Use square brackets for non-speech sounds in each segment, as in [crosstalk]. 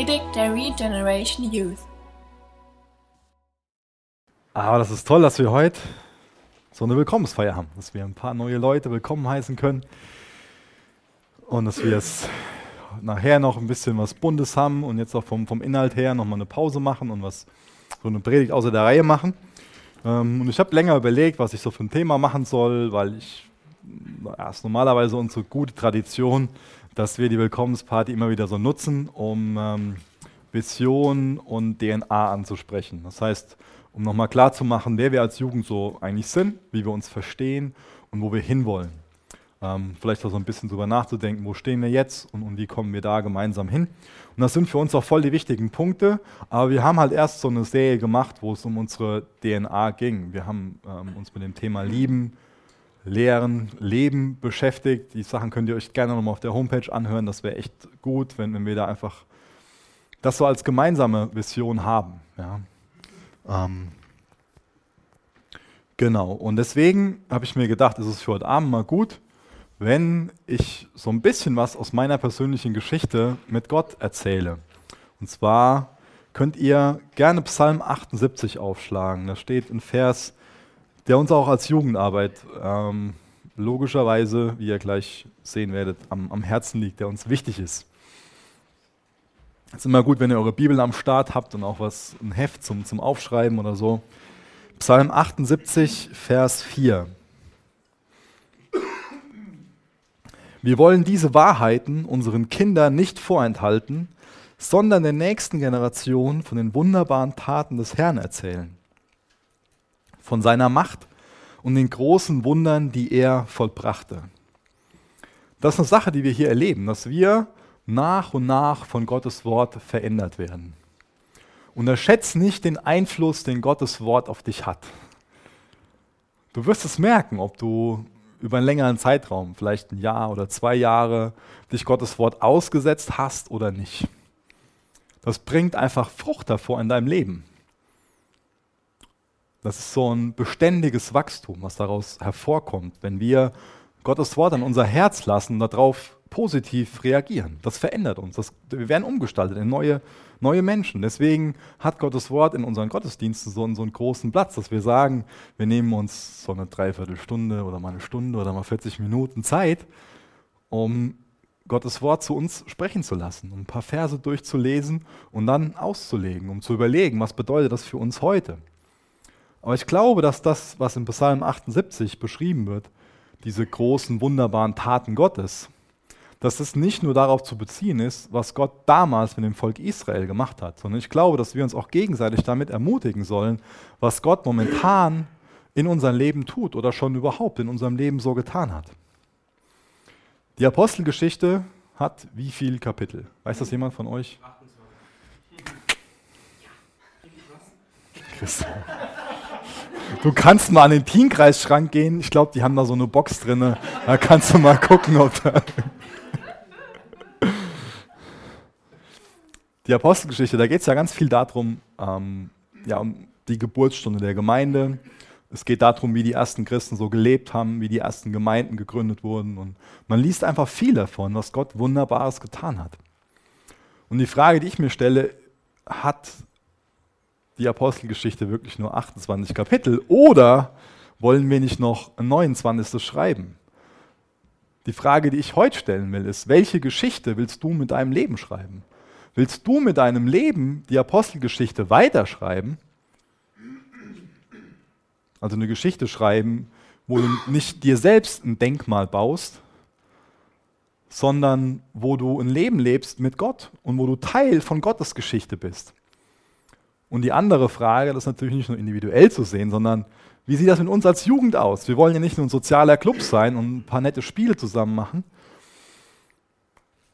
Predigt der Regeneration Youth. Aber das ist toll, dass wir heute so eine Willkommensfeier haben, dass wir ein paar neue Leute willkommen heißen können und dass wir es nachher noch ein bisschen was Bundes haben und jetzt auch vom, vom Inhalt her nochmal eine Pause machen und was so eine Predigt außer der Reihe machen. Ähm, und ich habe länger überlegt, was ich so für ein Thema machen soll, weil ich, ja, ist normalerweise unsere gute Tradition, dass wir die Willkommensparty immer wieder so nutzen, um ähm, Vision und DNA anzusprechen. Das heißt, um nochmal klarzumachen, wer wir als Jugend so eigentlich sind, wie wir uns verstehen und wo wir hinwollen. Ähm, vielleicht auch so ein bisschen drüber nachzudenken, wo stehen wir jetzt und, und, wie kommen wir da gemeinsam hin. Und das sind für uns auch voll die wichtigen Punkte, aber wir haben halt erst so eine Serie gemacht, wo es um unsere DNA ging. Wir haben ähm, uns mit dem Thema Lieben, Lehren, Leben beschäftigt. Die Sachen könnt ihr euch gerne nochmal auf der Homepage anhören. Das wäre echt gut, wenn, wenn wir da einfach das so als gemeinsame Vision haben. Ja. Ähm, genau, und deswegen habe ich mir gedacht, ist es für heute Abend mal gut, wenn ich so ein bisschen was aus meiner persönlichen Geschichte mit Gott erzähle. Und zwar könnt ihr gerne Psalm 78 aufschlagen. Da steht ein Vers der uns auch als Jugendarbeit ähm, logischerweise, wie ihr gleich sehen werdet, am, am Herzen liegt, der uns wichtig ist. Es ist immer gut, wenn ihr eure Bibel am Start habt und auch was, ein Heft zum, zum Aufschreiben oder so. Psalm 78, Vers 4. Wir wollen diese Wahrheiten unseren Kindern nicht vorenthalten, sondern der nächsten Generation von den wunderbaren Taten des Herrn erzählen von seiner Macht und den großen Wundern, die er vollbrachte. Das ist eine Sache, die wir hier erleben, dass wir nach und nach von Gottes Wort verändert werden. Unterschätze nicht den Einfluss, den Gottes Wort auf dich hat. Du wirst es merken, ob du über einen längeren Zeitraum, vielleicht ein Jahr oder zwei Jahre, dich Gottes Wort ausgesetzt hast oder nicht. Das bringt einfach Frucht davor in deinem Leben. Das ist so ein beständiges Wachstum, was daraus hervorkommt, wenn wir Gottes Wort an unser Herz lassen und darauf positiv reagieren. Das verändert uns. Das, wir werden umgestaltet in neue, neue Menschen. Deswegen hat Gottes Wort in unseren Gottesdiensten so einen, so einen großen Platz, dass wir sagen, wir nehmen uns so eine Dreiviertelstunde oder mal eine Stunde oder mal 40 Minuten Zeit, um Gottes Wort zu uns sprechen zu lassen, um ein paar Verse durchzulesen und dann auszulegen, um zu überlegen, was bedeutet das für uns heute. Aber ich glaube, dass das, was in Psalm 78 beschrieben wird, diese großen, wunderbaren Taten Gottes, dass es nicht nur darauf zu beziehen ist, was Gott damals mit dem Volk Israel gemacht hat, sondern ich glaube, dass wir uns auch gegenseitig damit ermutigen sollen, was Gott momentan in unserem Leben tut oder schon überhaupt in unserem Leben so getan hat. Die Apostelgeschichte hat wie viele Kapitel? Weiß das jemand von euch? 28. Christoph. Du kannst mal an den Teamkreisschrank gehen. Ich glaube, die haben da so eine Box drin. Da kannst du mal gucken, ob da. Die Apostelgeschichte, da geht es ja ganz viel darum, ähm, ja, um die Geburtsstunde der Gemeinde. Es geht darum, wie die ersten Christen so gelebt haben, wie die ersten Gemeinden gegründet wurden. Und man liest einfach viel davon, was Gott Wunderbares getan hat. Und die Frage, die ich mir stelle, hat die Apostelgeschichte wirklich nur 28 Kapitel oder wollen wir nicht noch ein 29. schreiben? Die Frage, die ich heute stellen will, ist, welche Geschichte willst du mit deinem Leben schreiben? Willst du mit deinem Leben die Apostelgeschichte weiterschreiben? Also eine Geschichte schreiben, wo du nicht dir selbst ein Denkmal baust, sondern wo du ein Leben lebst mit Gott und wo du Teil von Gottes Geschichte bist. Und die andere Frage, das ist natürlich nicht nur individuell zu sehen, sondern wie sieht das mit uns als Jugend aus? Wir wollen ja nicht nur ein sozialer Club sein und ein paar nette Spiele zusammen machen.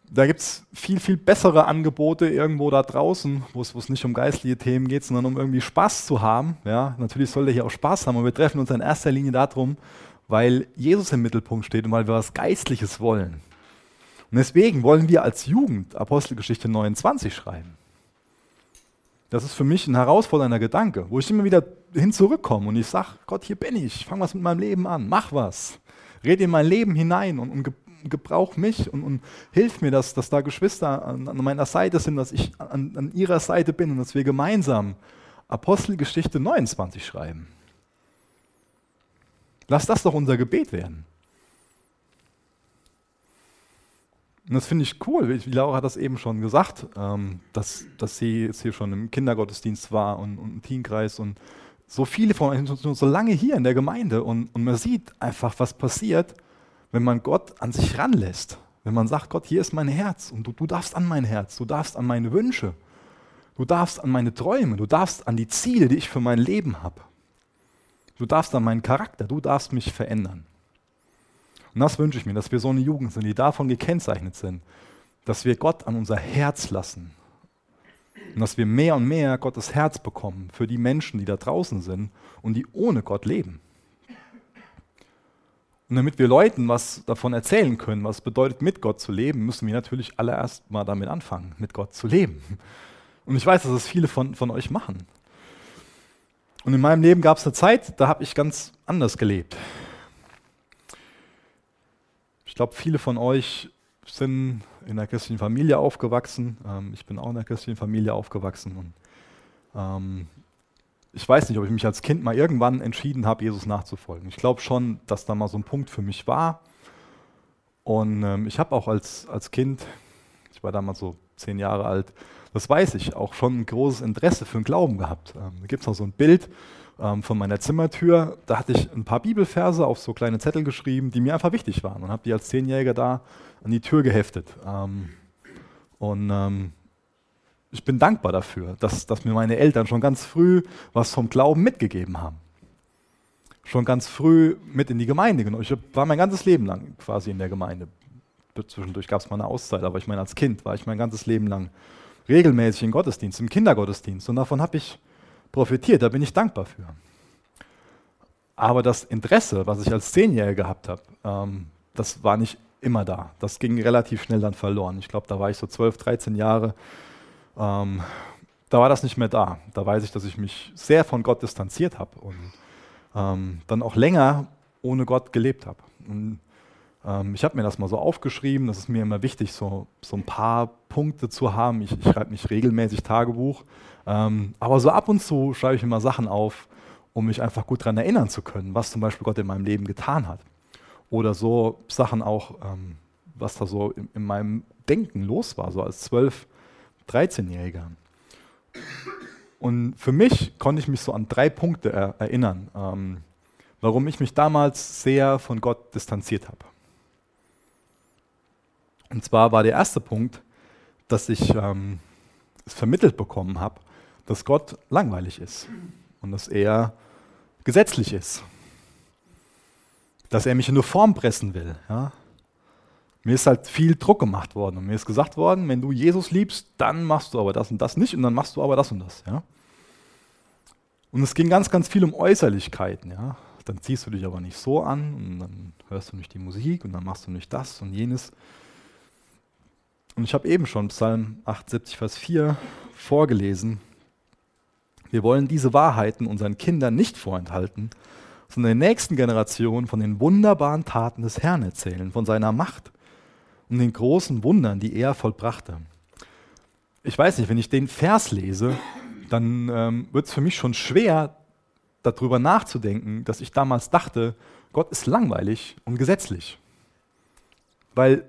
Da gibt es viel, viel bessere Angebote irgendwo da draußen, wo es nicht um geistliche Themen geht, sondern um irgendwie Spaß zu haben. Ja, natürlich soll der hier auch Spaß haben, aber wir treffen uns in erster Linie darum, weil Jesus im Mittelpunkt steht und weil wir was Geistliches wollen. Und deswegen wollen wir als Jugend Apostelgeschichte 29 schreiben. Das ist für mich ein herausfordernder Gedanke, wo ich immer wieder hin zurückkomme und ich sage, Gott, hier bin ich, fang was mit meinem Leben an, mach was. Red in mein Leben hinein und, und gebrauch mich und, und hilf mir, dass, dass da Geschwister an, an, meiner Seite sind, dass ich an, an ihrer Seite bin und dass wir gemeinsam Apostelgeschichte 29 schreiben. Lass das doch unser Gebet werden. Und das finde ich cool. Wie Laura hat das eben schon gesagt, ähm, dass, dass sie jetzt hier schon im Kindergottesdienst war und, und im Teamkreis und so viele von euch sind so lange hier in der Gemeinde und, und man sieht einfach, was passiert, wenn man Gott an sich ranlässt. Wenn man sagt, Gott, hier ist mein Herz und du, du darfst an mein Herz, du darfst an meine Wünsche, du darfst an meine Träume, du darfst an die Ziele, die ich für mein Leben habe. Du darfst an meinen Charakter, du darfst mich verändern. Und das wünsche ich mir, dass wir so eine Jugend sind, die davon gekennzeichnet sind, dass wir Gott an unser Herz lassen. Und dass wir mehr und mehr Gottes Herz bekommen für die Menschen, die da draußen sind und die ohne Gott leben. Und damit wir Leuten was davon erzählen können, was bedeutet, mit Gott zu leben, müssen wir natürlich allererst mal damit anfangen, mit Gott zu leben. Und ich weiß, dass es viele von, von euch machen. Und in meinem Leben gab es eine Zeit, da habe ich ganz anders gelebt glaube, viele von euch sind in einer christlichen Familie aufgewachsen. Ähm, ich bin auch in einer christlichen Familie aufgewachsen. Und, ähm, ich weiß nicht, ob ich mich als Kind mal irgendwann entschieden habe, Jesus nachzufolgen. Ich glaube schon, dass da mal so ein Punkt für mich war. Und ähm, ich habe auch als, als Kind, ich war damals so zehn Jahre alt, das weiß ich, auch schon ein großes Interesse für den Glauben gehabt. Ähm, da gibt es noch so ein Bild, ähm, von meiner Zimmertür. Da hatte ich ein paar Bibelverse auf so kleine Zettel geschrieben, die mir einfach wichtig waren und habe die als Zehnjähriger da an die Tür geheftet. Ähm, und ähm, ich bin dankbar dafür, dass, dass mir meine Eltern schon ganz früh was vom Glauben mitgegeben haben. Schon ganz früh mit in die Gemeinde genommen. Ich war mein ganzes Leben lang quasi in der Gemeinde. Zwischendurch gab es mal eine Auszeit, aber ich meine, als Kind war ich mein ganzes Leben lang regelmäßig im Gottesdienst, im Kindergottesdienst. Und davon habe ich profitiert, da bin ich dankbar für. Aber das Interesse, was ich als Zehnjähriger gehabt habe, ähm, das war nicht immer da. Das ging relativ schnell dann verloren. Ich glaube, da war ich so 12, 13 Jahre. Ähm, da war das nicht mehr da. Da weiß ich, dass ich mich sehr von Gott distanziert habe und ähm, dann auch länger ohne Gott gelebt habe. Ähm, ich habe mir das mal so aufgeschrieben, das ist mir immer wichtig, so, so ein paar Punkte zu haben. Ich, ich schreibe nicht regelmäßig Tagebuch, ähm, aber so ab und zu schreibe ich mir mal Sachen auf, um mich einfach gut daran erinnern zu können, was zum Beispiel Gott in meinem Leben getan hat. Oder so Sachen auch, ähm, was da so in, in, meinem Denken los war, so als 12-, 13-Jähriger. Und für mich konnte ich mich so an drei Punkte er erinnern, ähm, warum ich mich damals sehr von Gott distanziert habe. Und zwar war der erste Punkt, dass ich ähm, es vermittelt bekommen habe, dass Gott langweilig ist und dass er gesetzlich ist. Dass er mich in eine Form pressen will. Ja? Mir ist halt viel Druck gemacht worden und mir ist gesagt worden, wenn du Jesus liebst, dann machst du aber das und das nicht und dann machst du aber das und das. Ja? Und es ging ganz, ganz viel um Äußerlichkeiten. Ja? Dann ziehst du dich aber nicht so an und dann hörst du nicht die Musik und dann machst du nicht das und jenes. Und ich habe eben schon Psalm 78, Vers 4 vorgelesen. Wir wollen diese Wahrheiten unseren Kindern nicht vorenthalten, sondern den nächsten Generationen von den wunderbaren Taten des Herrn erzählen, von seiner Macht und den großen Wundern, die er vollbrachte. Ich weiß nicht, wenn ich den Vers lese, dann ähm, wird es für mich schon schwer, darüber nachzudenken, dass ich damals dachte, Gott ist langweilig und gesetzlich. Weil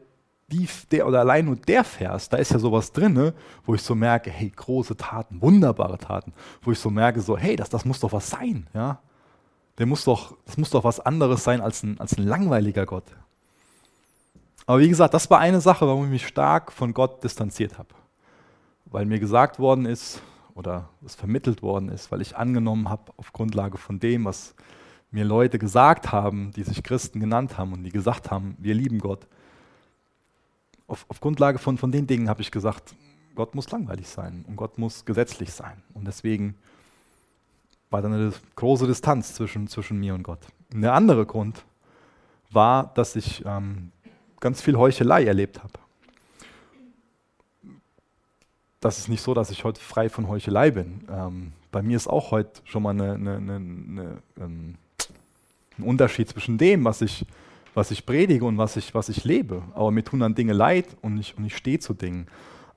die, der oder allein nur der Vers, da ist ja sowas drin, ne, wo ich so merke, hey, große Taten, wunderbare Taten, wo ich so merke, so, hey, das, das muss doch was sein, ja. Der muss doch, das muss doch was anderes sein als ein, als ein langweiliger Gott. Aber wie gesagt, das war eine Sache, warum ich mich stark von Gott distanziert habe. Weil mir gesagt worden ist, oder es vermittelt worden ist, weil ich angenommen habe, auf Grundlage von dem, was mir Leute gesagt haben, die sich Christen genannt haben und die gesagt haben, wir lieben Gott, auf, auf Grundlage von, von den Dingen habe ich gesagt, Gott muss langweilig sein und Gott muss gesetzlich sein. Und deswegen war da eine große Distanz zwischen, zwischen mir und Gott. Und der andere Grund war, dass ich ähm, ganz viel Heuchelei erlebt habe. Das ist nicht so, dass ich heute frei von Heuchelei bin. Ähm, bei mir ist auch heute schon mal eine, eine, eine, ähm, ein Unterschied zwischen dem, was ich was ich predige und was ich, was ich lebe. Aber mir tun dann Dinge leid und ich, und ich stehe zu Dingen.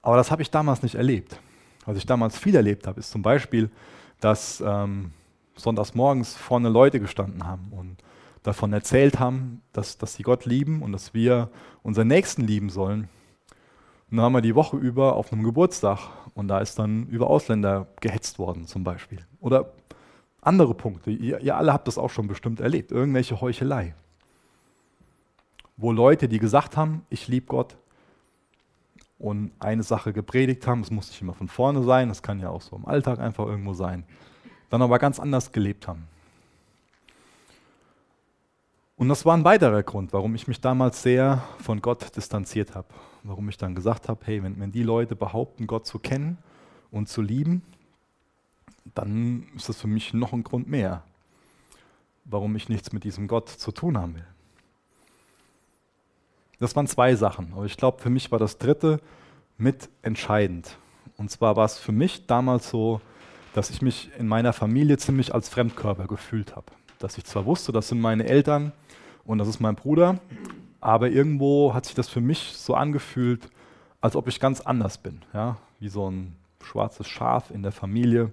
Aber das habe ich damals nicht erlebt. Was ich damals viel erlebt habe, ist zum Beispiel, dass ähm, sonntags morgens vorne Leute gestanden haben und davon erzählt haben, dass, dass sie Gott lieben und dass wir unseren Nächsten lieben sollen. Und dann haben wir die Woche über auf einem Geburtstag und da ist dann über Ausländer gehetzt worden zum Beispiel. Oder andere Punkte. Ihr, ihr alle habt das auch schon bestimmt erlebt. Irgendwelche Heuchelei. Wo Leute, die gesagt haben, ich liebe Gott und eine Sache gepredigt haben, es muss nicht immer von vorne sein, das kann ja auch so im Alltag einfach irgendwo sein, dann aber ganz anders gelebt haben. Und das war ein weiterer Grund, warum ich mich damals sehr von Gott distanziert habe. Warum ich dann gesagt habe, hey, wenn, wenn die Leute behaupten, Gott zu kennen und zu lieben, dann ist das für mich noch ein Grund mehr, warum ich nichts mit diesem Gott zu tun haben will. Das waren zwei Sachen, aber ich glaube, für mich war das dritte mit entscheidend. Und zwar war es für mich damals so, dass ich mich in meiner Familie ziemlich als Fremdkörper gefühlt habe. Dass ich zwar wusste, das sind meine Eltern und das ist mein Bruder, aber irgendwo hat sich das für mich so angefühlt, als ob ich ganz anders bin. Ja? Wie so ein schwarzes Schaf in der Familie.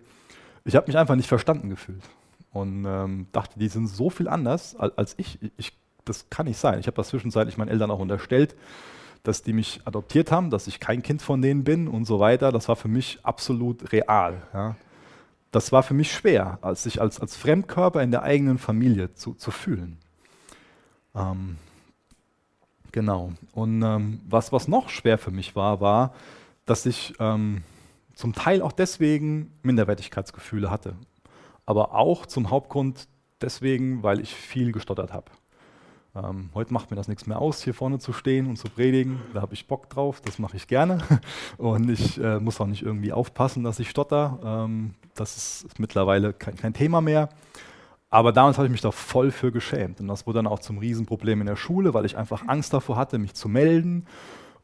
Ich habe mich einfach nicht verstanden gefühlt und ähm, dachte, die sind so viel anders als ich. ich das kann nicht sein. Ich habe das zwischenzeitlich meinen Eltern auch unterstellt, dass die mich adoptiert haben, dass ich kein Kind von denen bin und so weiter. Das war für mich absolut real. Ja das war für mich schwer, als sich als, als Fremdkörper in der eigenen Familie zu, zu fühlen. Ähm, genau. Und ähm, was, was noch schwer für mich war, war, dass ich ähm, zum Teil auch deswegen Minderwertigkeitsgefühle hatte. Aber auch zum Hauptgrund deswegen, weil ich viel gestottert habe. Ähm, heute macht mir das nichts mehr aus, hier vorne zu stehen und zu predigen. Da habe ich Bock drauf, das mache ich gerne. [laughs] Und ich äh, muss auch nicht irgendwie aufpassen, dass ich stotter. Ähm, das ist, ist mittlerweile kein, kein, Thema mehr. Aber damals habe ich mich da voll für geschämt. Und das wurde dann auch zum Riesenproblem in der Schule, weil ich einfach Angst davor hatte, mich zu melden.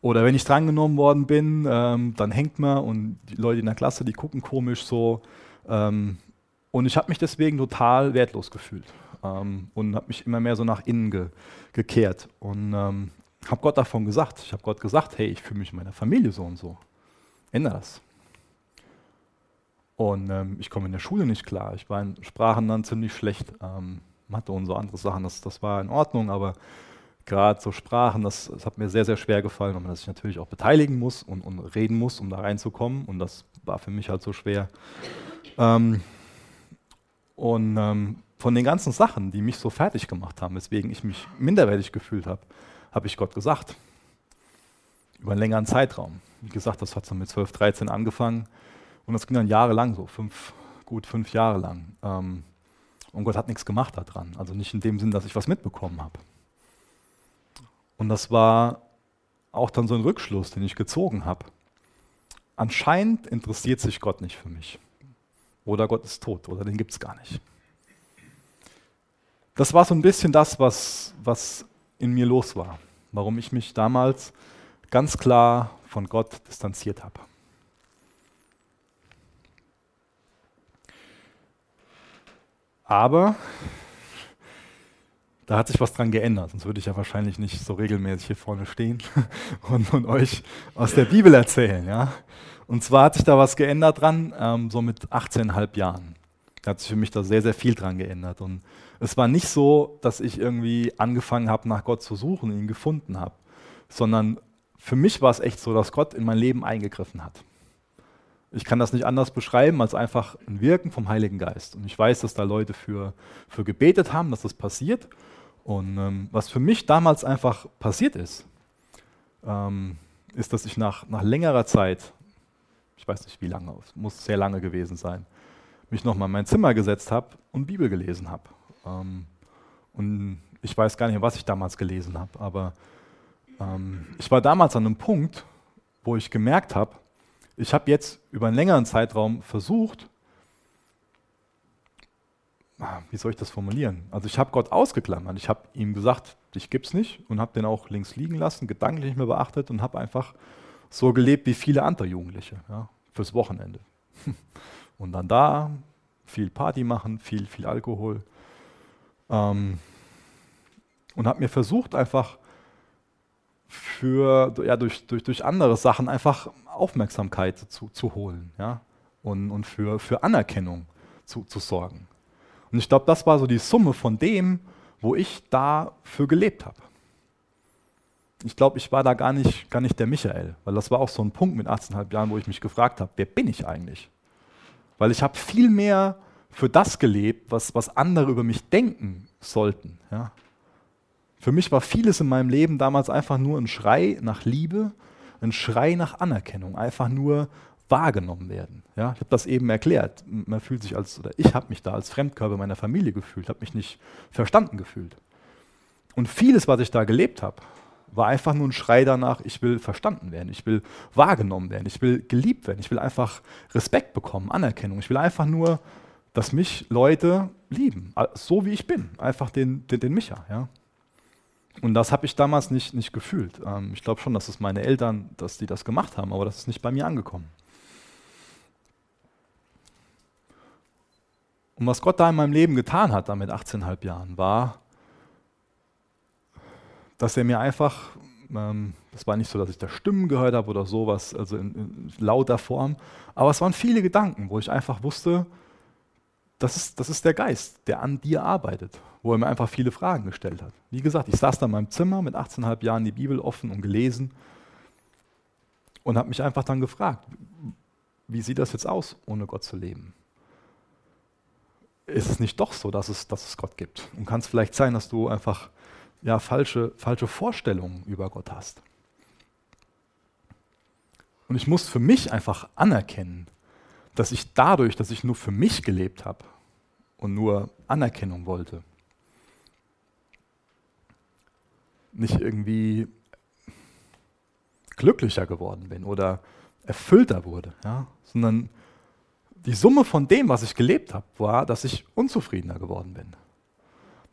Oder wenn ich drangenommen worden bin, ähm, dann hängt man und die Leute in der Klasse, die gucken komisch so. Ähm, und ich habe mich deswegen total wertlos gefühlt ähm, und habe mich immer mehr so nach innen ge gekehrt und ähm, habe Gott davon gesagt. Ich habe Gott gesagt, hey, ich fühle mich in meiner Familie so und so. Ändere das. Und ähm, ich komme in der Schule nicht klar. Ich war in Sprachen dann ziemlich schlecht. Ähm, Mathe und so andere Sachen, das, das war in Ordnung, aber gerade so Sprachen, das, das, hat mir sehr, sehr schwer gefallen, weil man sich natürlich auch beteiligen muss und, und, reden muss, um da reinzukommen. Und das war für mich halt so schwer. Ähm, und ähm, von den ganzen Sachen, die mich so fertig gemacht haben, weswegen ich mich minderwertig gefühlt habe, habe ich Gott gesagt. Über einen längeren Zeitraum. Wie gesagt, das hat so mit 12, 13 angefangen und das ging dann jahrelang so, fünf, gut fünf Jahre lang. Ähm, und Gott hat nichts gemacht daran. Also nicht in dem Sinn, dass ich was mitbekommen habe. Und das war auch dann so ein Rückschluss, den ich gezogen habe. Anscheinend interessiert sich Gott nicht für mich. Oder Gott ist tot, oder den gibt es gar nicht das war so ein bisschen das, was, was in mir los war, warum ich mich damals ganz klar von Gott distanziert habe. Aber da hat sich was dran geändert, sonst würde ich ja wahrscheinlich nicht so regelmäßig hier vorne stehen [laughs] und, und euch aus der Bibel erzählen. Ja? Und zwar hat sich da was geändert dran, ähm, so mit 18,5 Jahren. Da hat sich für mich da sehr, sehr viel dran geändert. Und es war nicht so, dass ich irgendwie angefangen habe, nach Gott zu suchen und ihn gefunden habe, sondern für mich war es echt so, dass Gott in mein Leben eingegriffen hat. Ich kann das nicht anders beschreiben als einfach ein Wirken vom Heiligen Geist. Und ich weiß, dass da Leute für, für gebetet haben, dass das passiert. Und ähm, was für mich damals einfach passiert ist, ähm, ist, dass ich nach, nach längerer Zeit, ich weiß nicht wie lange, es muss sehr lange gewesen sein, mich nochmal in mein Zimmer gesetzt habe und Bibel gelesen habe. Ähm, und ich weiß gar nicht, was ich damals gelesen habe, aber ähm, ich war damals an einem Punkt, wo ich gemerkt habe, ich habe jetzt über einen längeren Zeitraum versucht, ah, wie soll ich das formulieren? Also ich habe Gott ausgeklammert. Ich habe ihm gesagt, ich gib's nicht und habe den auch links liegen lassen, gedanklich nicht mehr beachtet und habe einfach so gelebt wie viele andere Jugendliche, ja, fürs Wochenende. [laughs] Und dann da viel Party machen, viel, viel Alkohol. Ähm, und habe mir versucht, einfach für, ja, durch, durch, durch andere Sachen einfach Aufmerksamkeit zu, zu holen ja? und, und für, für Anerkennung zu, zu sorgen. Und ich glaube, das war so die Summe von dem, wo ich dafür gelebt habe. Ich glaube, ich war da gar nicht, gar nicht der Michael, weil das war auch so ein Punkt mit 18,5 Jahren, wo ich mich gefragt habe, wer bin ich eigentlich? Weil ich habe viel mehr für das gelebt, was, was andere über mich denken sollten. Ja? Für mich war vieles in meinem Leben damals einfach nur ein Schrei nach Liebe, ein Schrei nach Anerkennung, einfach nur wahrgenommen werden. Ja? Ich habe das eben erklärt. Man fühlt sich als, oder ich habe mich da als Fremdkörper meiner Familie gefühlt, habe mich nicht verstanden gefühlt. Und vieles, was ich da gelebt habe, war einfach nur ein Schrei danach, ich will verstanden werden, ich will wahrgenommen werden, ich will geliebt werden, ich will einfach Respekt bekommen, Anerkennung. Ich will einfach nur dass mich Leute lieben, so wie ich bin, einfach den, den, den Micha. Ja? Und das habe ich damals nicht, nicht gefühlt. Ähm, ich glaube schon, dass es meine Eltern, dass die das gemacht haben, aber das ist nicht bei mir angekommen. Und was Gott da in meinem Leben getan hat, da mit 18,5 Jahren, war, dass er mir einfach, ähm, das war nicht so, dass ich da Stimmen gehört habe oder sowas, also in, in lauter Form, aber es waren viele Gedanken, wo ich einfach wusste, das ist, das ist der Geist, der an dir arbeitet, wo er mir einfach viele Fragen gestellt hat. Wie gesagt, ich saß da in meinem Zimmer mit 18,5 Jahren die Bibel offen und gelesen und habe mich einfach dann gefragt, wie sieht das jetzt aus, ohne Gott zu leben? Ist es nicht doch so, dass es, dass es Gott gibt? Und kann es vielleicht sein, dass du einfach ja, falsche, falsche Vorstellungen über Gott hast? Und ich muss für mich einfach anerkennen, dass ich dadurch, dass ich nur für mich gelebt habe, und nur Anerkennung wollte. Nicht irgendwie glücklicher geworden bin oder erfüllter wurde, ja? sondern die Summe von dem, was ich gelebt habe, war, dass ich unzufriedener geworden bin.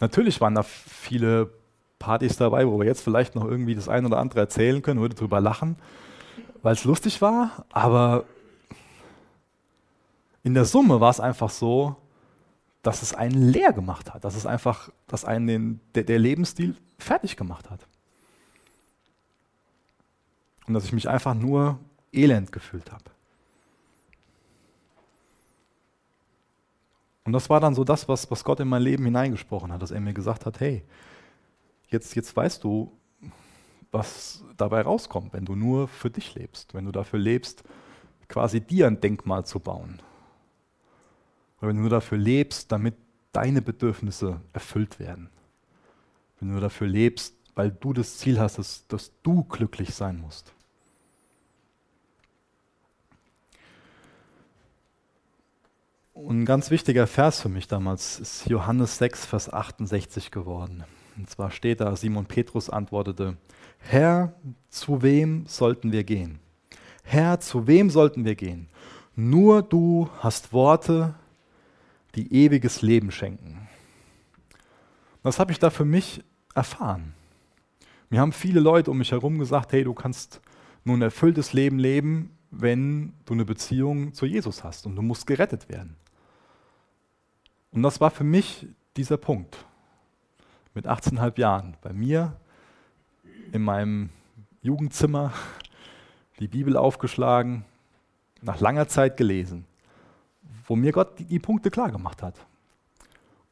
Natürlich waren da viele Partys dabei, wo wir jetzt vielleicht noch irgendwie das eine oder andere erzählen können, würde drüber lachen, weil es lustig war, aber in der Summe war es einfach so, dass es einen leer gemacht hat, dass es einfach, dass einen den, der, der Lebensstil fertig gemacht hat. Und dass ich mich einfach nur elend gefühlt habe. Und das war dann so das, was, was Gott in mein Leben hineingesprochen hat, dass er mir gesagt hat, hey, jetzt, jetzt weißt du, was dabei rauskommt, wenn du nur für dich lebst, wenn du dafür lebst, quasi dir ein Denkmal zu bauen, oder wenn du nur dafür lebst, damit deine Bedürfnisse erfüllt werden. Wenn du nur dafür lebst, weil du das Ziel hast, dass, dass du glücklich sein musst. Und ein ganz wichtiger Vers für mich damals ist Johannes 6, Vers 68 geworden. Und zwar steht da, Simon Petrus antwortete, Herr, zu wem sollten wir gehen? Herr, zu wem sollten wir gehen? Nur du hast Worte, die ewiges Leben schenken. Das habe ich da für mich erfahren. Mir haben viele Leute um mich herum gesagt, hey, du kannst nur ein erfülltes Leben leben, wenn du eine Beziehung zu Jesus hast und du musst gerettet werden. Und das war für mich dieser Punkt. Mit 18,5 Jahren bei mir in meinem Jugendzimmer die Bibel aufgeschlagen, nach langer Zeit gelesen wo mir Gott die, die Punkte klar gemacht hat.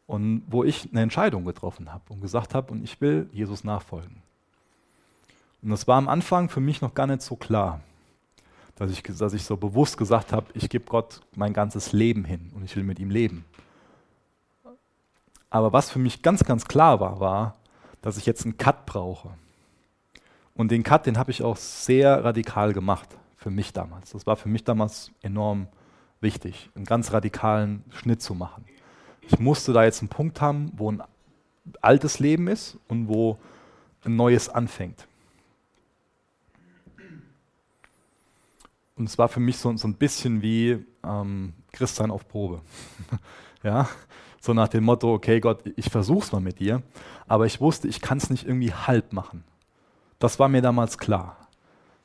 Und wo ich eine Entscheidung getroffen habe und gesagt habe, und ich will Jesus nachfolgen. Und das war am Anfang für mich noch gar nicht so klar, dass ich, dass ich so bewusst gesagt habe, ich gebe Gott mein ganzes Leben hin und ich will mit ihm leben. Aber was für mich ganz, ganz klar war, war, dass ich jetzt einen Cut brauche. Und den Cut, den habe ich auch sehr radikal gemacht für mich damals. Das war für mich damals enorm wichtig, einen ganz radikalen Schnitt zu machen. Ich musste da jetzt einen Punkt haben, wo ein altes Leben ist und wo ein neues anfängt. Und es war für mich so, so ein bisschen wie ähm, Christian auf Probe. [laughs] ja? So nach dem Motto, okay Gott, ich versuch's mal mit dir, aber ich wusste, ich kann es nicht irgendwie halb machen. Das war mir damals klar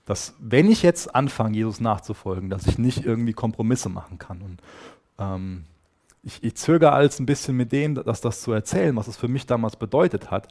dass wenn ich jetzt anfange, Jesus nachzufolgen, dass ich nicht irgendwie Kompromisse machen kann. Und ähm, ich, ich zögere alles ein bisschen mit dem, dass das zu erzählen, was es für mich damals bedeutet hat.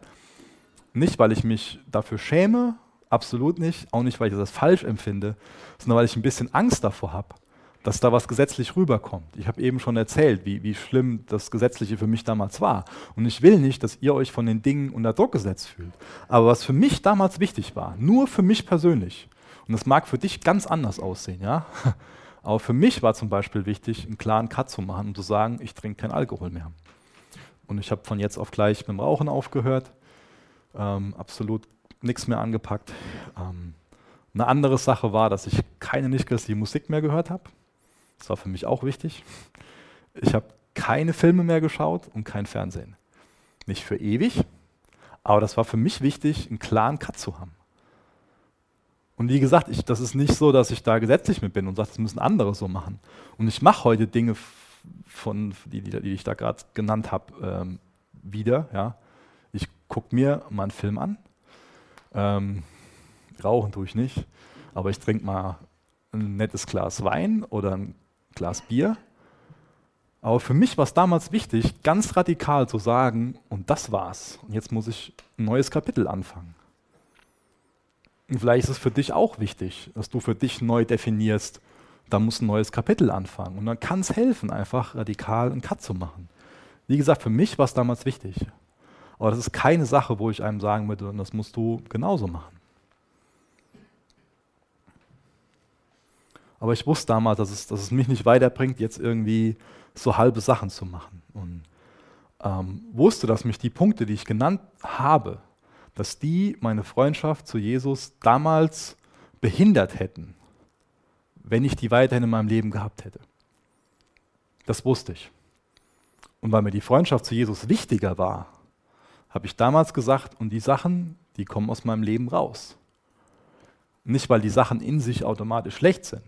Nicht, weil ich mich dafür schäme, absolut nicht, auch nicht, weil ich das falsch empfinde, sondern weil ich ein bisschen Angst davor habe, dass da was gesetzlich rüberkommt. Ich habe eben schon erzählt, wie, wie schlimm das Gesetzliche für mich damals war. Und ich will nicht, dass ihr euch von den Dingen unter Druck gesetzt fühlt. Aber was für mich damals wichtig war, nur für mich persönlich, und das mag für dich ganz anders aussehen, ja, [laughs] aber für mich war zum Beispiel wichtig, einen klaren Cut zu machen und zu sagen, ich trinke keinen Alkohol mehr. Und ich habe von jetzt auf gleich mit dem Rauchen aufgehört, ähm, absolut nichts mehr angepackt. Ähm, eine andere Sache war, dass ich keine nicht-christliche Musik mehr gehört habe. Das war für mich auch wichtig. Ich habe keine Filme mehr geschaut und kein Fernsehen. Nicht für ewig, aber das war für mich wichtig, einen klaren Cut zu haben. Und wie gesagt, ich, das ist nicht so, dass ich da gesetzlich mit bin und sage, das müssen andere so machen. Und ich mache heute Dinge, von, die, die, die ich da gerade genannt habe, ähm, wieder. Ja. Ich gucke mir mal einen Film an. Ähm, rauchen tue ich nicht, aber ich trinke mal ein nettes Glas Wein oder ein Glas Bier. Aber für mich war es damals wichtig, ganz radikal zu sagen, und das war's. Und jetzt muss ich ein neues Kapitel anfangen. Und vielleicht ist es für dich auch wichtig, dass du für dich neu definierst, da muss ein neues Kapitel anfangen. Und dann kann es helfen, einfach radikal einen Cut zu machen. Wie gesagt, für mich war es damals wichtig. Aber das ist keine Sache, wo ich einem sagen würde, das musst du genauso machen. Aber ich wusste damals, dass es, dass es mich nicht weiterbringt, jetzt irgendwie so halbe Sachen zu machen. Und ähm, wusste, dass mich die Punkte, die ich genannt habe, dass die meine Freundschaft zu Jesus damals behindert hätten, wenn ich die weiterhin in meinem Leben gehabt hätte. Das wusste ich. Und weil mir die Freundschaft zu Jesus wichtiger war, habe ich damals gesagt, und die Sachen, die kommen aus meinem Leben raus. Nicht, weil die Sachen in sich automatisch schlecht sind.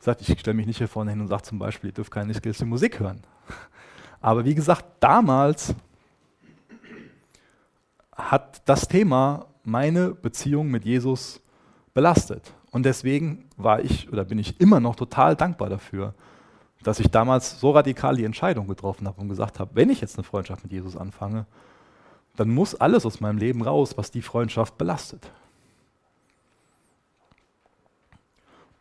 Sagt, ich stelle mich nicht hier vorne hin und sage zum Beispiel, ihr dürft keine christliche Musik hören. [laughs] Aber wie gesagt, damals hat das Thema meine Beziehung mit Jesus belastet. Und deswegen war ich oder bin ich immer noch total dankbar dafür, dass ich damals so radikal die Entscheidung getroffen habe und gesagt habe, wenn ich jetzt eine Freundschaft mit Jesus anfange, dann muss alles aus meinem Leben raus, was die Freundschaft belastet.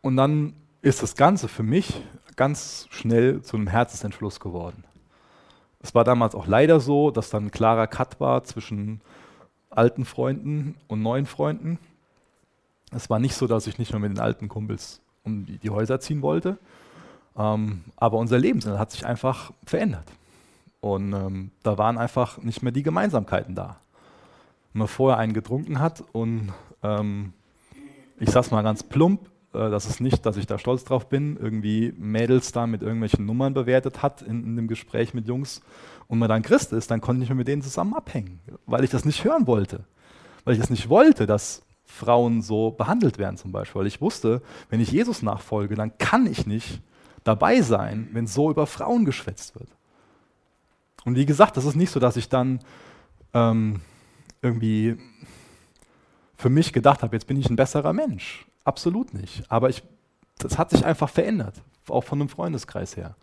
Und dann ist das Ganze für mich ganz schnell zu einem Herzensentschluss geworden. Es war damals auch leider so, dass dann ein klarer Cut war zwischen alten Freunden und neuen Freunden. Es war nicht so, dass ich nicht mehr mit den alten Kumpels um die, Häuser ziehen wollte, ähm, aber unser Lebensinhalt hat sich einfach verändert. Und ähm, da waren einfach nicht mehr die Gemeinsamkeiten da. Wenn man vorher einen getrunken hat und ähm, ich sag's mal ganz plump, äh, das ist nicht, dass ich da stolz drauf bin, irgendwie Mädels da mit irgendwelchen Nummern bewertet hat in, in dem Gespräch mit Jungs und man dann Christ ist, dann konnte ich mehr mit denen zusammen abhängen, weil ich das nicht hören wollte. Weil ich das nicht wollte, dass Frauen so behandelt werden zum Beispiel. Weil ich wusste, wenn ich Jesus nachfolge, dann kann ich nicht dabei sein, wenn so über Frauen geschwätzt wird. Und wie gesagt, das ist nicht so, dass ich dann ähm, irgendwie für mich gedacht habe, jetzt bin ich ein besserer Mensch. Absolut nicht. Aber ich, das hat sich einfach verändert, auch von einem Freundeskreis her.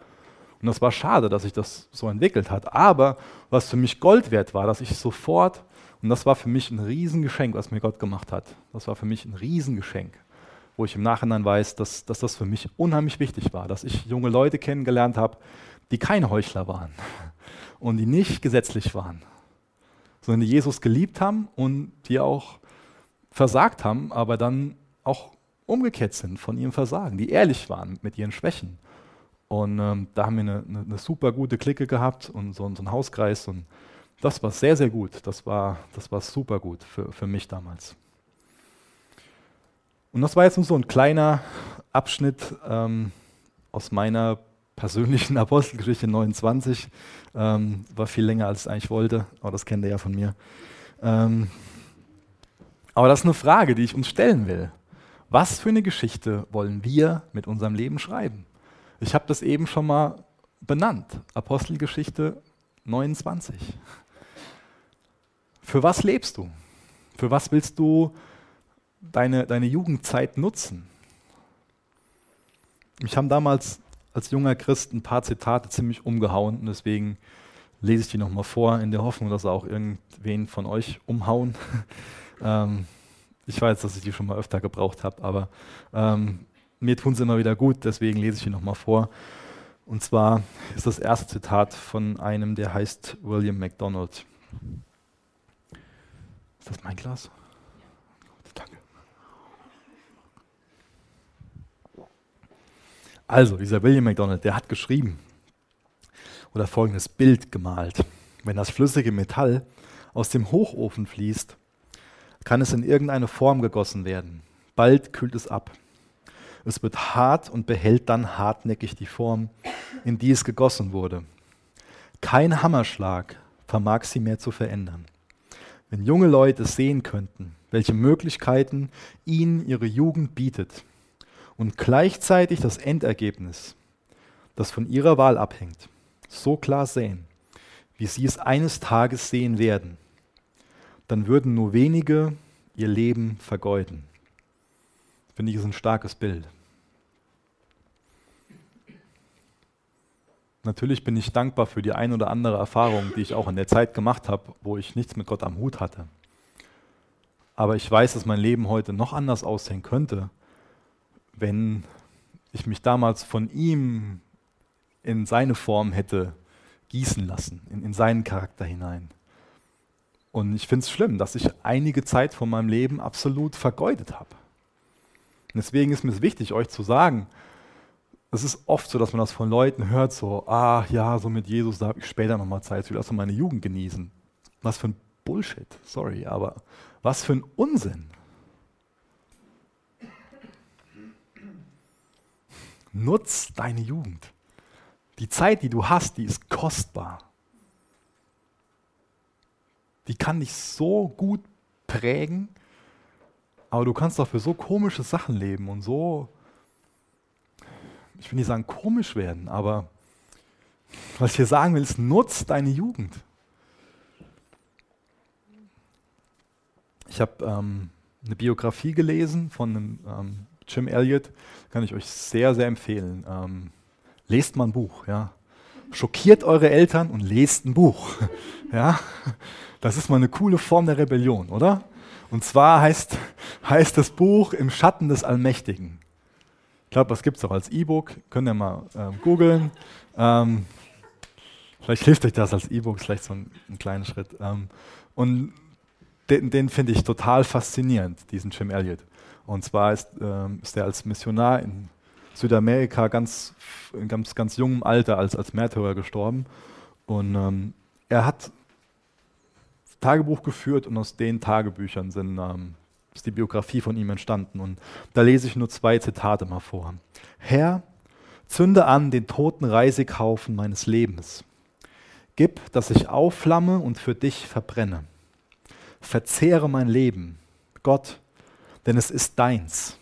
Und das war schade, dass sich das so entwickelt hat. Aber was für mich Gold wert war, dass ich sofort, und das war für mich ein Riesengeschenk, was mir Gott gemacht hat. Das war für mich ein Riesengeschenk, wo ich im Nachhinein weiß, dass, dass das für mich unheimlich wichtig war, dass ich junge Leute kennengelernt habe, die keine Heuchler waren [laughs] und die nicht gesetzlich waren, sondern die Jesus geliebt haben und die auch versagt haben, aber dann auch umgekehrt sind von ihrem Versagen, die ehrlich waren mit ihren Schwächen. Und ähm, da haben wir eine, eine, eine, super gute Clique gehabt und so, so einen Hauskreis. Und das war sehr, sehr gut. Das war, das war super gut für, für mich damals. Und das war jetzt nur so ein kleiner Abschnitt ähm, aus meiner persönlichen [laughs] Apostelgeschichte 29. Ähm, war viel länger, als ich eigentlich wollte, aber das kennt ihr ja von mir. Ähm, aber das ist eine Frage, die ich uns stellen will. Was für eine Geschichte wollen wir mit unserem Leben schreiben? Ich habe das eben schon mal benannt. Apostelgeschichte 29. Für was lebst du? Für was willst du deine, deine Jugendzeit nutzen? Mich haben damals als junger Christ ein paar Zitate ziemlich umgehauen und deswegen lese ich die nochmal vor, in der Hoffnung, dass sie auch irgendwen von euch umhauen. [laughs] ähm, ich weiß, dass ich die schon mal öfter gebraucht habe, aber ähm, mir tun sie immer wieder gut, deswegen lese ich die nochmal vor. Und zwar ist das erste Zitat von einem, der heißt William MacDonald. Ist das mein Glas? Danke. Also, dieser William MacDonald, der hat geschrieben oder folgendes Bild gemalt. Wenn das flüssige Metall aus dem Hochofen fließt, kann es in irgendeine Form gegossen werden. Bald kühlt es ab. Es wird hart und behält dann hartnäckig die Form, in die es gegossen wurde. Kein Hammerschlag vermag sie mehr zu verändern. Wenn junge Leute sehen könnten, welche Möglichkeiten ihnen ihre Jugend bietet und gleichzeitig das Endergebnis, das von ihrer Wahl abhängt, so klar sehen, wie sie es eines Tages sehen werden, dann würden nur wenige ihr Leben vergeuden. Finde ich, ist ein starkes Bild. Natürlich bin ich dankbar für die ein oder andere Erfahrung, die ich auch in der Zeit gemacht habe, wo ich nichts mit Gott am Hut hatte. Aber ich weiß, dass mein Leben heute noch anders aussehen könnte, wenn ich mich damals von ihm in seine Form hätte gießen lassen, in, in seinen Charakter hinein. Und ich finde es schlimm, dass ich einige Zeit von meinem Leben absolut vergeudet habe. Deswegen ist mir wichtig, euch zu sagen, es ist oft so, dass man das von Leuten hört, so, ah ja, so mit Jesus, da habe ich später nochmal Zeit, ich will erst mal meine Jugend genießen. Was für ein Bullshit, sorry, aber was für ein Unsinn. Nutz deine Jugend. Die Zeit, die du hast, die ist kostbar. Die kann dich so gut prägen, aber du kannst auch für so komische Sachen leben und so ich will nicht sagen komisch werden, aber was ich hier sagen will, ist, nutz deine Jugend. Ich habe ähm, eine Biografie gelesen von einem, ähm, Jim Elliot, kann ich euch sehr, sehr empfehlen. Ähm, lest mal ein Buch, ja. Schockiert eure Eltern und lest ein Buch. [laughs] ja. Das ist mal eine coole Form der Rebellion, oder? Und zwar heißt, heißt das Buch Im Schatten des Allmächtigen. Ich glaube, das gibt es auch als E-Book. Könnt ihr mal ähm, googeln. Ähm, vielleicht hilft euch das als E-Book, vielleicht so ein, ein kleiner Schritt. Ähm, und den, den finde ich total faszinierend, diesen Jim Elliot. Und zwar ist, ähm, ist er als Missionar in Südamerika ganz, in ganz, ganz jungem Alter als, als Märtyrer gestorben. Und ähm, er hat Tagebuch geführt und aus den Tagebüchern sind ähm, ist die Biografie von ihm entstanden. Und da lese ich nur zwei Zitate mal vor. Herr, zünde an den toten Reiseghaufen meines Lebens. Gib, dass ich aufflamme und für dich verbrenne. Verzehre mein Leben, Gott, denn es ist deins.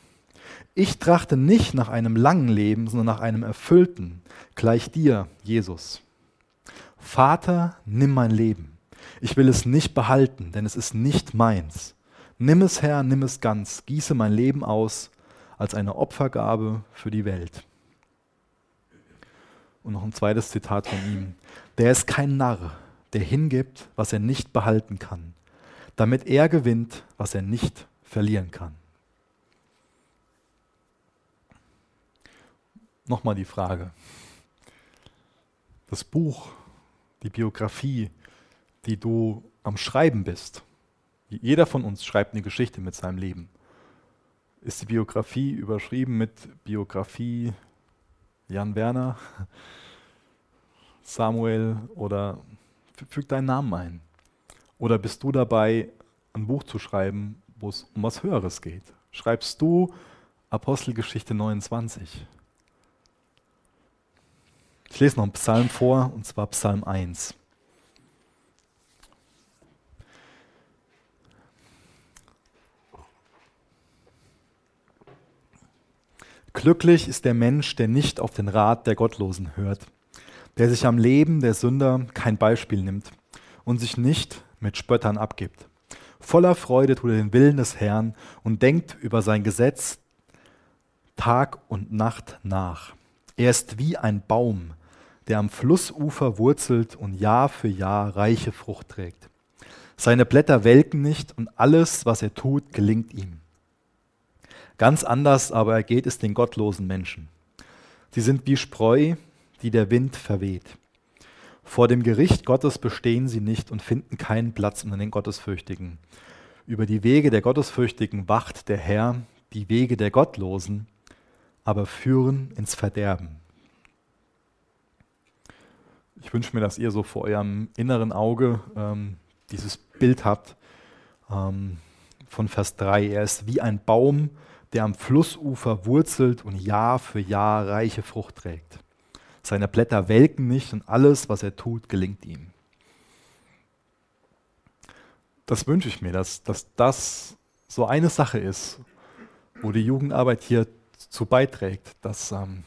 Ich trachte nicht nach einem langen Leben, sondern nach einem erfüllten, gleich dir, Jesus. Vater, nimm mein Leben. Ich will es nicht behalten, denn es ist nicht meins. Nimm es, Herr, nimm es ganz, gieße mein Leben aus als eine Opfergabe für die Welt. Und noch ein zweites Zitat von ihm. Der ist kein Narr, der hingibt, was er nicht behalten kann, damit er gewinnt, was er nicht verlieren kann. Nochmal die Frage. Das Buch, die Biografie, die du am Schreiben bist, jeder von uns schreibt eine Geschichte mit seinem Leben. Ist die Biografie überschrieben mit Biografie Jan Werner, Samuel oder füg deinen Namen ein? Oder bist du dabei, ein Buch zu schreiben, wo es um was Höheres geht? Schreibst du Apostelgeschichte 29? Ich lese noch einen Psalm vor, und zwar Psalm 1. Glücklich ist der Mensch, der nicht auf den Rat der Gottlosen hört, der sich am Leben der Sünder kein Beispiel nimmt und sich nicht mit Spöttern abgibt. Voller Freude tut er den Willen des Herrn und denkt über sein Gesetz Tag und Nacht nach. Er ist wie ein Baum, der am Flussufer wurzelt und Jahr für Jahr reiche Frucht trägt. Seine Blätter welken nicht und alles, was er tut, gelingt ihm. Ganz anders aber ergeht es den gottlosen Menschen. Sie sind wie Spreu, die der Wind verweht. Vor dem Gericht Gottes bestehen sie nicht und finden keinen Platz unter den Gottesfürchtigen. Über die Wege der Gottesfürchtigen wacht der Herr, die Wege der Gottlosen aber führen ins Verderben. Ich wünsche mir, dass ihr so vor eurem inneren Auge ähm, dieses Bild habt ähm, von Vers 3. Er ist wie ein Baum, der am Flussufer wurzelt und Jahr für Jahr reiche Frucht trägt. Seine Blätter welken nicht und alles, was er tut, gelingt ihm. Das wünsche ich mir, dass, dass das so eine Sache ist, wo die Jugendarbeit hier zu beiträgt, dass ähm,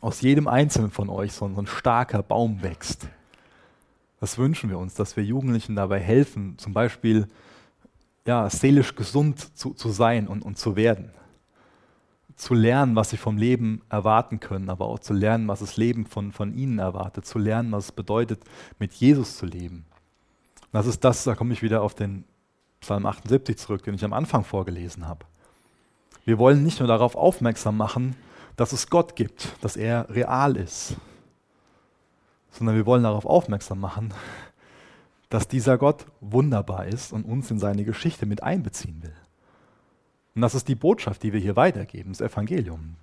aus jedem Einzelnen von euch so, ein starker Baum wächst. Das wünschen wir uns, dass wir Jugendlichen dabei helfen, zum Beispiel ja, seelisch gesund zu, zu sein und, und zu werden. Zu lernen, was sie vom Leben erwarten können, aber auch zu lernen, was das Leben von, von ihnen erwartet, zu lernen, was es bedeutet, mit Jesus zu leben. Und das ist das, da komme ich wieder auf den Psalm 78 zurück, den ich am Anfang vorgelesen habe. Wir wollen nicht nur darauf aufmerksam machen, dass es Gott gibt, dass er real ist, sondern wir wollen darauf aufmerksam machen, dass dieser Gott wunderbar ist und uns in seine Geschichte mit einbeziehen will. Und das ist die Botschaft, die wir hier weitergeben, das Evangelium.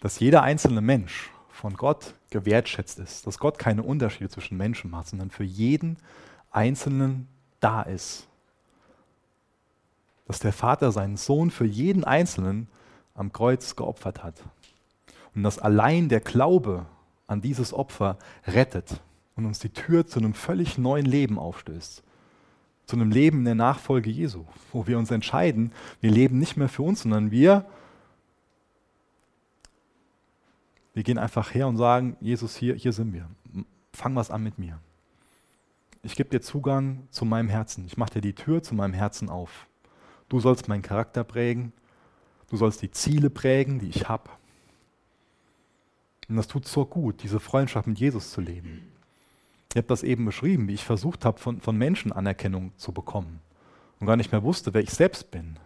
Dass jeder einzelne Mensch von Gott gewertschätzt ist, dass Gott keine Unterschiede zwischen Menschen macht, sondern für jeden Einzelnen da ist. Dass der Vater seinen Sohn für jeden Einzelnen am Kreuz geopfert hat. Und dass allein der Glaube an dieses Opfer rettet und uns die Tür zu einem völlig neuen Leben aufstößt. Zu einem Leben in der Nachfolge Jesu, wo wir uns entscheiden, wir leben nicht mehr für uns, sondern wir, wir gehen einfach her und sagen, Jesus, hier, hier sind wir. Fang was an mit mir. Ich gebe dir Zugang zu meinem Herzen. Ich mache dir die Tür zu meinem Herzen auf. Du sollst meinen Charakter prägen. Du sollst die Ziele prägen, die ich habe. Und das tut so gut, diese Freundschaft mit Jesus zu leben. Ich habe das eben beschrieben, wie ich versucht habe, von, von Menschen Anerkennung zu bekommen und gar nicht mehr wusste, wer ich selbst bin.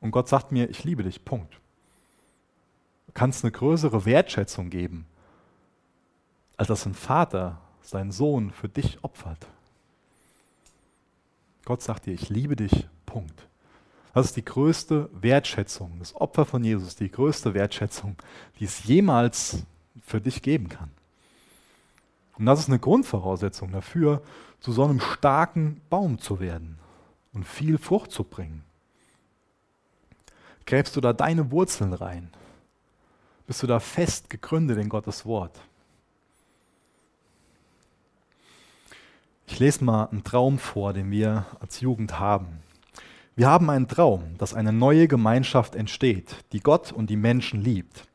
Und Gott sagt mir, ich liebe dich, Punkt. Du kannst eine größere Wertschätzung geben, als dass ein Vater seinen Sohn für dich opfert. Gott sagt dir, ich liebe dich, Punkt. Das ist die größte Wertschätzung, das Opfer von Jesus, die größte Wertschätzung, die es jemals für dich geben kann. Und das ist eine Grundvoraussetzung dafür, zu so einem starken Baum zu werden und viel Frucht zu bringen. Gräbst du da deine Wurzeln rein? Bist du da fest gegründet in Gottes Wort? Ich lese mal einen Traum vor, den wir als Jugend haben. Wir haben einen Traum, dass eine neue Gemeinschaft entsteht, die Gott und die Menschen liebt.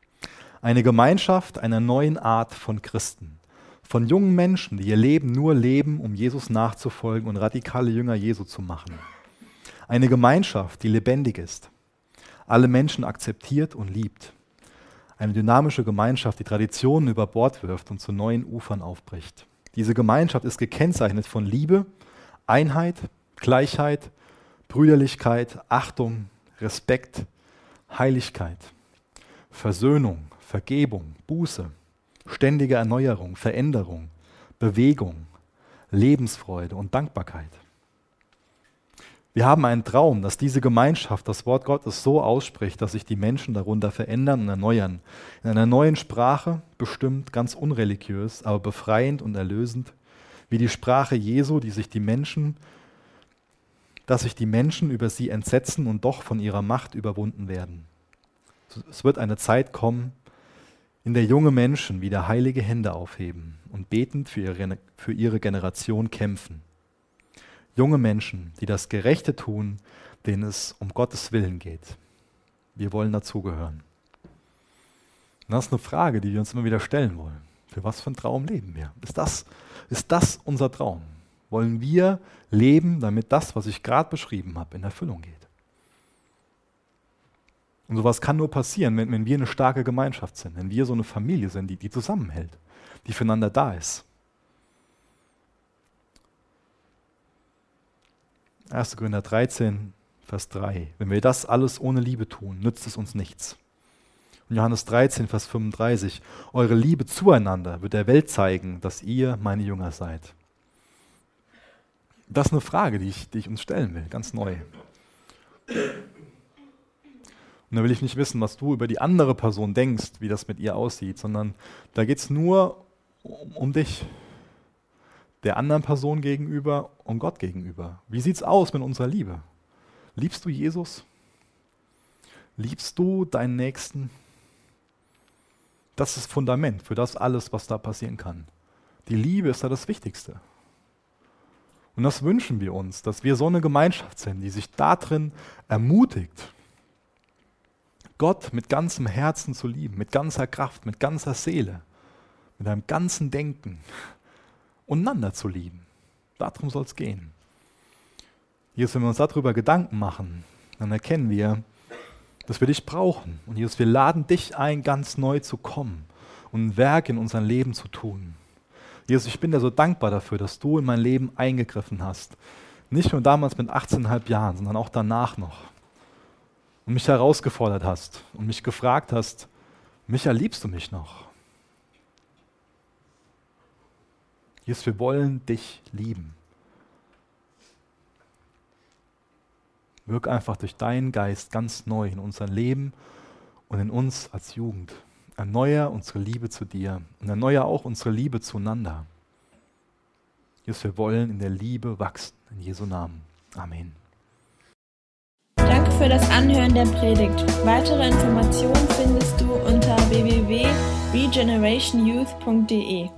Eine Gemeinschaft einer neuen Art von Christen von jungen Menschen, die ihr Leben nur leben, um Jesus nachzufolgen und radikale Jünger Jesu zu machen. Eine Gemeinschaft, die lebendig ist, alle Menschen akzeptiert und liebt. Eine dynamische Gemeinschaft, die Traditionen über Bord wirft und zu neuen Ufern aufbricht. Diese Gemeinschaft ist gekennzeichnet von Liebe, Einheit, Gleichheit, Brüderlichkeit, Achtung, Respekt, Heiligkeit, Versöhnung, Vergebung, Buße, ständige Erneuerung, Veränderung, Bewegung, Lebensfreude und Dankbarkeit. Wir haben einen Traum, dass diese Gemeinschaft das Wort Gottes so ausspricht, dass sich die Menschen darunter verändern und erneuern. In einer neuen Sprache, bestimmt ganz unreligiös, aber befreiend und erlösend, wie die Sprache Jesu, die sich die Menschen, dass sich die Menschen über sie entsetzen und doch von ihrer Macht überwunden werden. Es wird eine Zeit kommen, in der junge Menschen wieder heilige Hände aufheben und betend für ihre, für ihre Generation kämpfen. Junge Menschen, die das Gerechte tun, denen es um Gottes Willen geht. Wir wollen dazugehören. Das ist eine Frage, die wir uns immer wieder stellen wollen. Für was für einen Traum leben wir? Ist das, ist das unser Traum? Wollen wir leben, damit das, was ich gerade beschrieben habe, in Erfüllung geht? Und sowas kann nur passieren, wenn, wenn wir eine starke Gemeinschaft sind, wenn wir so eine Familie sind, die, die zusammenhält, die füreinander da ist. 1. Korinther 13, Vers 3. Wenn wir das alles ohne Liebe tun, nützt es uns nichts. Und Johannes 13, Vers 35. Eure Liebe zueinander wird der Welt zeigen, dass ihr meine Jünger seid. Das ist eine Frage, die ich, die ich uns stellen will, ganz neu. Und da will ich nicht wissen, was du über die andere Person denkst, wie das mit ihr aussieht, sondern da geht es nur um, um dich, der anderen Person gegenüber und Gott gegenüber. Wie sieht es aus mit unserer Liebe? Liebst du Jesus? Liebst du deinen Nächsten? Das ist das Fundament für das alles, was da passieren kann. Die Liebe ist da das Wichtigste. Und das wünschen wir uns, dass wir so eine Gemeinschaft sind, die sich darin ermutigt, Gott mit ganzem Herzen zu lieben, mit ganzer Kraft, mit ganzer Seele, mit einem ganzen Denken und einander zu lieben. Darum soll es gehen. Jesus, wenn wir uns darüber Gedanken machen, dann erkennen wir, dass wir dich brauchen. Und Jesus, wir laden dich ein, ganz neu zu kommen und ein Werk in unserem Leben zu tun. Jesus, ich bin dir so dankbar dafür, dass du in mein Leben eingegriffen hast. Nicht nur damals mit 18,5 Jahren, sondern auch danach noch und mich herausgefordert hast und mich gefragt hast, Micha, liebst du mich noch? Jesus, wir wollen dich lieben. Wirk einfach durch deinen Geist ganz neu in unser Leben und in uns als Jugend. Erneuer unsere Liebe zu dir und erneuer auch unsere Liebe zueinander. Jesus, wir wollen in der Liebe wachsen. In Jesu Namen. Amen für das Anhören der Predigt. Weitere Informationen findest du unter www.regenerationyouth.de.